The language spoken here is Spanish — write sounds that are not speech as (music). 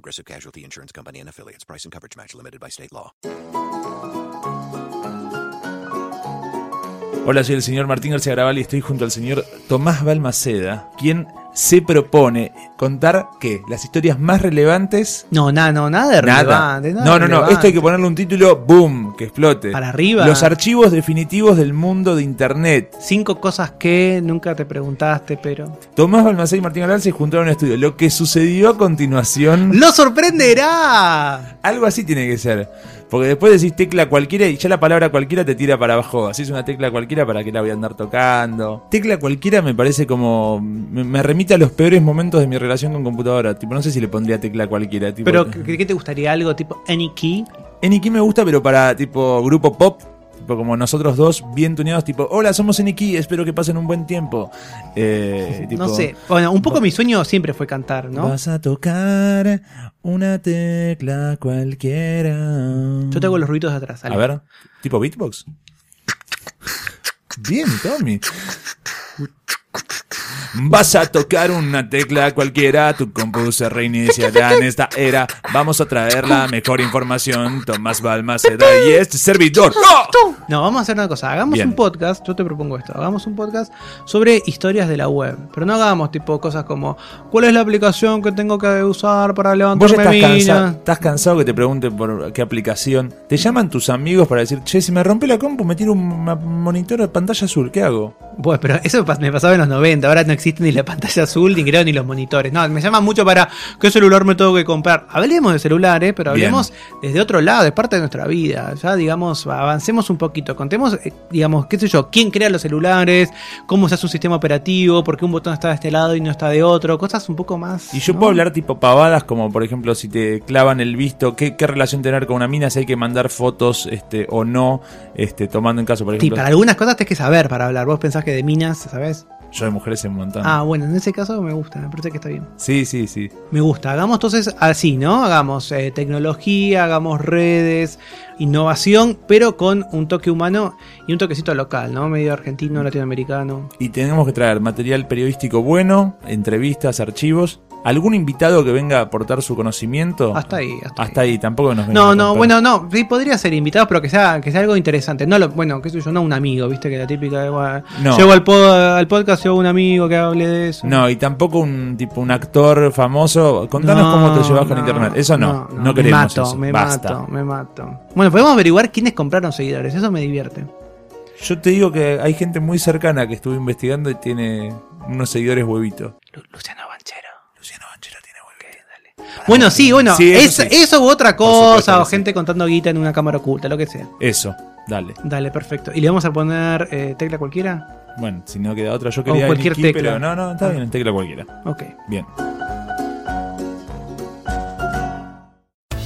Progressive Casualty Insurance Company and affiliates. Price and coverage match limited by state law. Hola, soy el señor Martín García Graval y estoy junto al señor Tomás Balmaceda, quien se propone contar que las historias más relevantes. No, nada, no, nada de Nada. relevante. nada No, no, no. Esto hay que ponerle un título, boom, que explote. Para arriba. Los archivos definitivos del mundo de Internet. Cinco cosas que nunca te preguntaste, pero. Tomás Balmaceda y Martín Galán se juntaron en un estudio. Lo que sucedió a continuación. ¡Lo sorprenderá! Algo así tiene que ser. Porque después decís tecla cualquiera y ya la palabra cualquiera te tira para abajo. Así es una tecla cualquiera para que la voy a andar tocando. Tecla cualquiera me parece como. Me, me remite a los peores momentos de mi relación con computadora. Tipo, no sé si le pondría tecla cualquiera. Tipo, Pero, ¿qué, te gustaría? ¿Algo tipo Any Key? Eniki me gusta, pero para tipo grupo pop. Tipo como nosotros dos, bien tuneados, tipo, hola, somos Eniki, espero que pasen un buen tiempo. Eh, (laughs) tipo, no sé. Bueno, un poco mi sueño siempre fue cantar, ¿no? Vas a tocar una tecla cualquiera. Yo te hago los ruidos de atrás. A dale. ver, tipo beatbox. (laughs) Bien, Tommy. Vas a tocar una tecla cualquiera, tu compu se reiniciará en esta era. Vamos a traer la mejor información, Tomás Balmaceda y este servidor. ¡Oh! No, vamos a hacer una cosa. Hagamos Bien. un podcast. Yo te propongo esto. Hagamos un podcast sobre historias de la web. Pero no hagamos tipo cosas como ¿Cuál es la aplicación que tengo que usar para Vos levantarme estás, mina? cansa- estás cansado que te pregunten por qué aplicación. Te llaman tus amigos para decir, che, si me rompe la compu, me tiro un monitor de pantalla azul, ¿qué hago? Bueno, pero eso me pasaba en los 90. Ahora no existe ni la pantalla azul, ni creo, ni los monitores. No, me llama mucho para qué celular me tengo que comprar. Hablemos de celulares, pero Bien. hablemos desde otro lado, es parte de nuestra vida. Ya, digamos, avancemos un poquito. Contemos, eh, digamos, qué sé yo, quién crea los celulares, cómo se hace un sistema operativo, por qué un botón está de este lado y no está de otro. Cosas un poco más. Y yo ¿no? puedo hablar tipo pavadas, como por ejemplo si te clavan el visto, qué, qué relación tener con una mina, si hay que mandar fotos este, o no, este, tomando en caso, por Sí, ejemplo, para algunas cosas tenés que saber para hablar. Vos pensás que de minas, ¿sabes? Yo de mujeres en un montón. Ah, bueno, en ese caso me gusta, me parece que está bien. Sí, sí, sí. Me gusta. Hagamos entonces así, ¿no? Hagamos eh, tecnología, hagamos redes, innovación, pero con un toque humano y un toquecito local, ¿no? Medio argentino, latinoamericano. Y tenemos que traer material periodístico bueno, entrevistas, archivos, algún invitado que venga a aportar su conocimiento. Hasta ahí, hasta, Hasta ahí, tampoco nos No, no, bueno, no, sí podría ser invitado, pero que sea, que sea algo interesante. No lo, bueno, qué sé yo, no un amigo, viste, que la típica de bueno, No. llego al, po- al podcast, llego un amigo que hable de eso. No, y tampoco un tipo un actor famoso. Contanos No, cómo te llevas con internet. Eso no, no, me queremos mato, eso. Me Basta. mato, me mato. Bueno, podemos averiguar quiénes compraron seguidores, eso me divierte. Yo te digo que hay gente muy cercana que estuve investigando y tiene unos seguidores huevitos. Lu- Luciano. Bueno, sí, bueno, Sí, eso es- sí. eso u otra supuesto cosa, o sí. gente contando guita en una cámara oculta, lo que sea. Eso, dale. Dale, perfecto. ¿Y le vamos a poner eh, tecla cualquiera? Bueno, si no queda otra, yo quería cualquier Niki, tecla. pero no, no, está bien, tecla cualquiera. Ok. Bien.